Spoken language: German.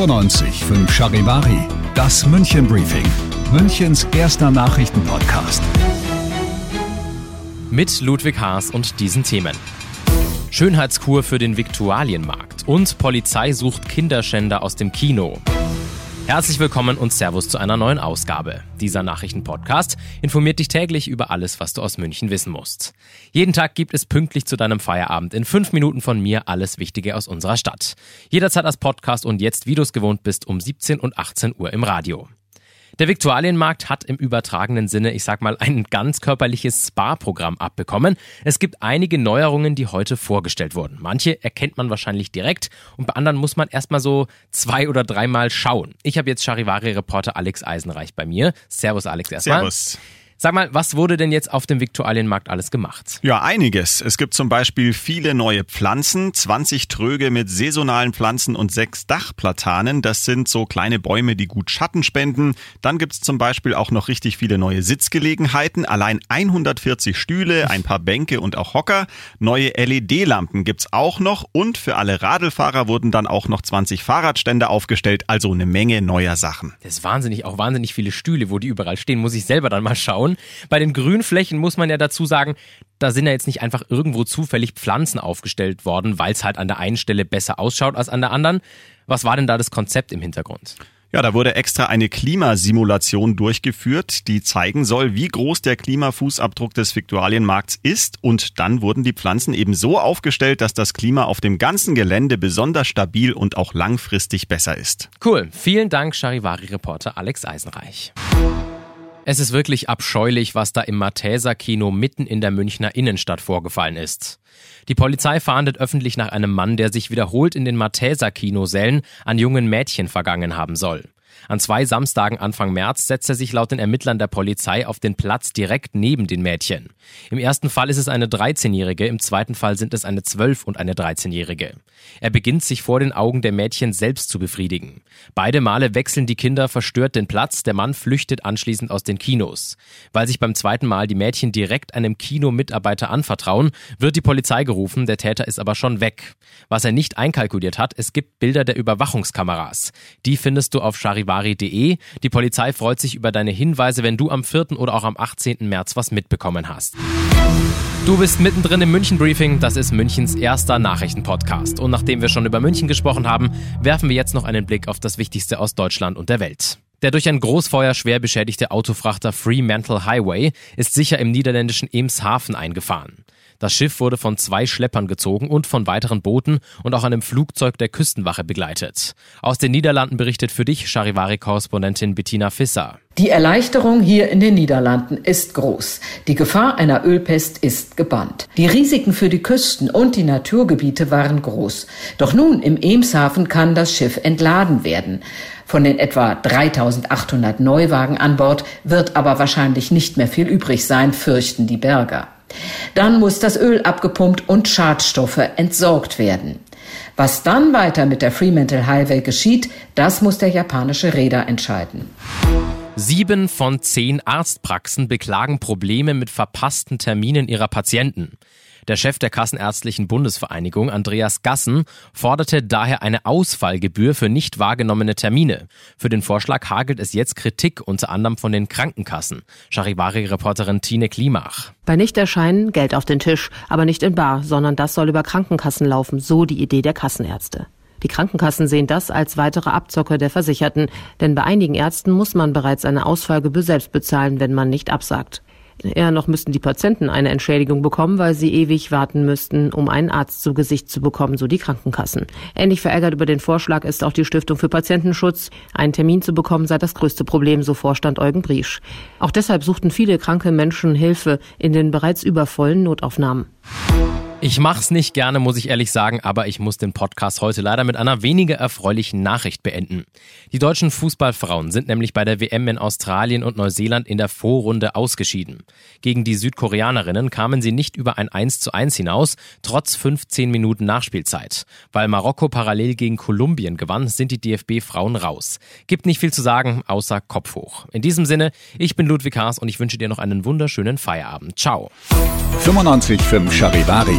95 Charivari, das München Briefing, Münchens erster Nachrichtenpodcast. Mit Ludwig Haas und diesen Themen. Schönheitskur für den Viktualienmarkt und Polizei sucht Kinderschänder aus dem Kino. Herzlich willkommen und Servus zu einer neuen Ausgabe. Dieser Nachrichtenpodcast informiert dich täglich über alles, was du aus München wissen musst. Jeden Tag gibt es pünktlich zu deinem Feierabend in fünf Minuten von mir alles Wichtige aus unserer Stadt. Jederzeit als Podcast und jetzt, wie du es gewohnt bist, um 17 und 18 Uhr im Radio. Der Viktualienmarkt hat im übertragenen Sinne, ich sag mal, ein ganz körperliches Spa-Programm abbekommen. Es gibt einige Neuerungen, die heute vorgestellt wurden. Manche erkennt man wahrscheinlich direkt und bei anderen muss man erstmal so zwei oder dreimal schauen. Ich habe jetzt Charivari-Reporter Alex Eisenreich bei mir. Servus Alex erstmal. Servus. Sag mal, was wurde denn jetzt auf dem Viktualienmarkt alles gemacht? Ja, einiges. Es gibt zum Beispiel viele neue Pflanzen, 20 Tröge mit saisonalen Pflanzen und sechs Dachplatanen. Das sind so kleine Bäume, die gut Schatten spenden. Dann gibt's zum Beispiel auch noch richtig viele neue Sitzgelegenheiten. Allein 140 Stühle, ein paar Bänke und auch Hocker. Neue LED-Lampen gibt's auch noch. Und für alle Radlfahrer wurden dann auch noch 20 Fahrradstände aufgestellt. Also eine Menge neuer Sachen. Das ist wahnsinnig, auch wahnsinnig viele Stühle, wo die überall stehen. Muss ich selber dann mal schauen. Bei den Grünflächen muss man ja dazu sagen, da sind ja jetzt nicht einfach irgendwo zufällig Pflanzen aufgestellt worden, weil es halt an der einen Stelle besser ausschaut als an der anderen. Was war denn da das Konzept im Hintergrund? Ja, da wurde extra eine Klimasimulation durchgeführt, die zeigen soll, wie groß der Klimafußabdruck des Viktualienmarkts ist. Und dann wurden die Pflanzen eben so aufgestellt, dass das Klima auf dem ganzen Gelände besonders stabil und auch langfristig besser ist. Cool. Vielen Dank, Charivari-Reporter Alex Eisenreich. Es ist wirklich abscheulich, was da im Matheser Kino mitten in der Münchner Innenstadt vorgefallen ist. Die Polizei fahndet öffentlich nach einem Mann, der sich wiederholt in den Matheser Kinosälen an jungen Mädchen vergangen haben soll. An zwei Samstagen Anfang März setzt er sich laut den Ermittlern der Polizei auf den Platz direkt neben den Mädchen. Im ersten Fall ist es eine 13-Jährige, im zweiten Fall sind es eine 12- und eine 13-Jährige. Er beginnt sich vor den Augen der Mädchen selbst zu befriedigen. Beide Male wechseln die Kinder verstört den Platz, der Mann flüchtet anschließend aus den Kinos. Weil sich beim zweiten Mal die Mädchen direkt einem Kinomitarbeiter anvertrauen, wird die Polizei gerufen, der Täter ist aber schon weg. Was er nicht einkalkuliert hat, es gibt Bilder der Überwachungskameras. Die findest du auf charivari.de. Die Polizei freut sich über deine Hinweise, wenn du am 4. oder auch am 18. März was mitbekommen hast. Du bist mittendrin im München Briefing, das ist Münchens erster Nachrichtenpodcast. Und nachdem wir schon über München gesprochen haben, werfen wir jetzt noch einen Blick auf das Wichtigste aus Deutschland und der Welt. Der durch ein Großfeuer schwer beschädigte Autofrachter Fremantle Highway ist sicher im niederländischen Emshaven eingefahren. Das Schiff wurde von zwei Schleppern gezogen und von weiteren Booten und auch einem Flugzeug der Küstenwache begleitet. Aus den Niederlanden berichtet für dich Charivari-Korrespondentin Bettina Fisser. Die Erleichterung hier in den Niederlanden ist groß. Die Gefahr einer Ölpest ist gebannt. Die Risiken für die Küsten und die Naturgebiete waren groß. Doch nun im Emshaven kann das Schiff entladen werden. Von den etwa 3800 Neuwagen an Bord wird aber wahrscheinlich nicht mehr viel übrig sein, fürchten die Berger. Dann muss das Öl abgepumpt und Schadstoffe entsorgt werden. Was dann weiter mit der Fremantle Highway geschieht, das muss der japanische Räder entscheiden. Sieben von zehn Arztpraxen beklagen Probleme mit verpassten Terminen ihrer Patienten. Der Chef der Kassenärztlichen Bundesvereinigung, Andreas Gassen, forderte daher eine Ausfallgebühr für nicht wahrgenommene Termine. Für den Vorschlag hagelt es jetzt Kritik, unter anderem von den Krankenkassen. Charivari-Reporterin Tine Klimach. Bei Nichterscheinen Geld auf den Tisch, aber nicht in Bar, sondern das soll über Krankenkassen laufen, so die Idee der Kassenärzte. Die Krankenkassen sehen das als weitere Abzocke der Versicherten, denn bei einigen Ärzten muss man bereits eine Ausfallgebühr selbst bezahlen, wenn man nicht absagt. Eher noch müssten die Patienten eine Entschädigung bekommen, weil sie ewig warten müssten, um einen Arzt zu Gesicht zu bekommen, so die Krankenkassen. Ähnlich verärgert über den Vorschlag ist auch die Stiftung für Patientenschutz. Einen Termin zu bekommen sei das größte Problem, so Vorstand Eugen Briesch. Auch deshalb suchten viele kranke Menschen Hilfe in den bereits übervollen Notaufnahmen. Ich mach's nicht gerne, muss ich ehrlich sagen, aber ich muss den Podcast heute leider mit einer weniger erfreulichen Nachricht beenden. Die deutschen Fußballfrauen sind nämlich bei der WM in Australien und Neuseeland in der Vorrunde ausgeschieden. Gegen die Südkoreanerinnen kamen sie nicht über ein 1 zu 1 hinaus, trotz 15 Minuten Nachspielzeit. Weil Marokko parallel gegen Kolumbien gewann, sind die DFB-Frauen raus. Gibt nicht viel zu sagen, außer Kopf hoch. In diesem Sinne, ich bin Ludwig Haas und ich wünsche dir noch einen wunderschönen Feierabend. Ciao. 95.5 Charivari,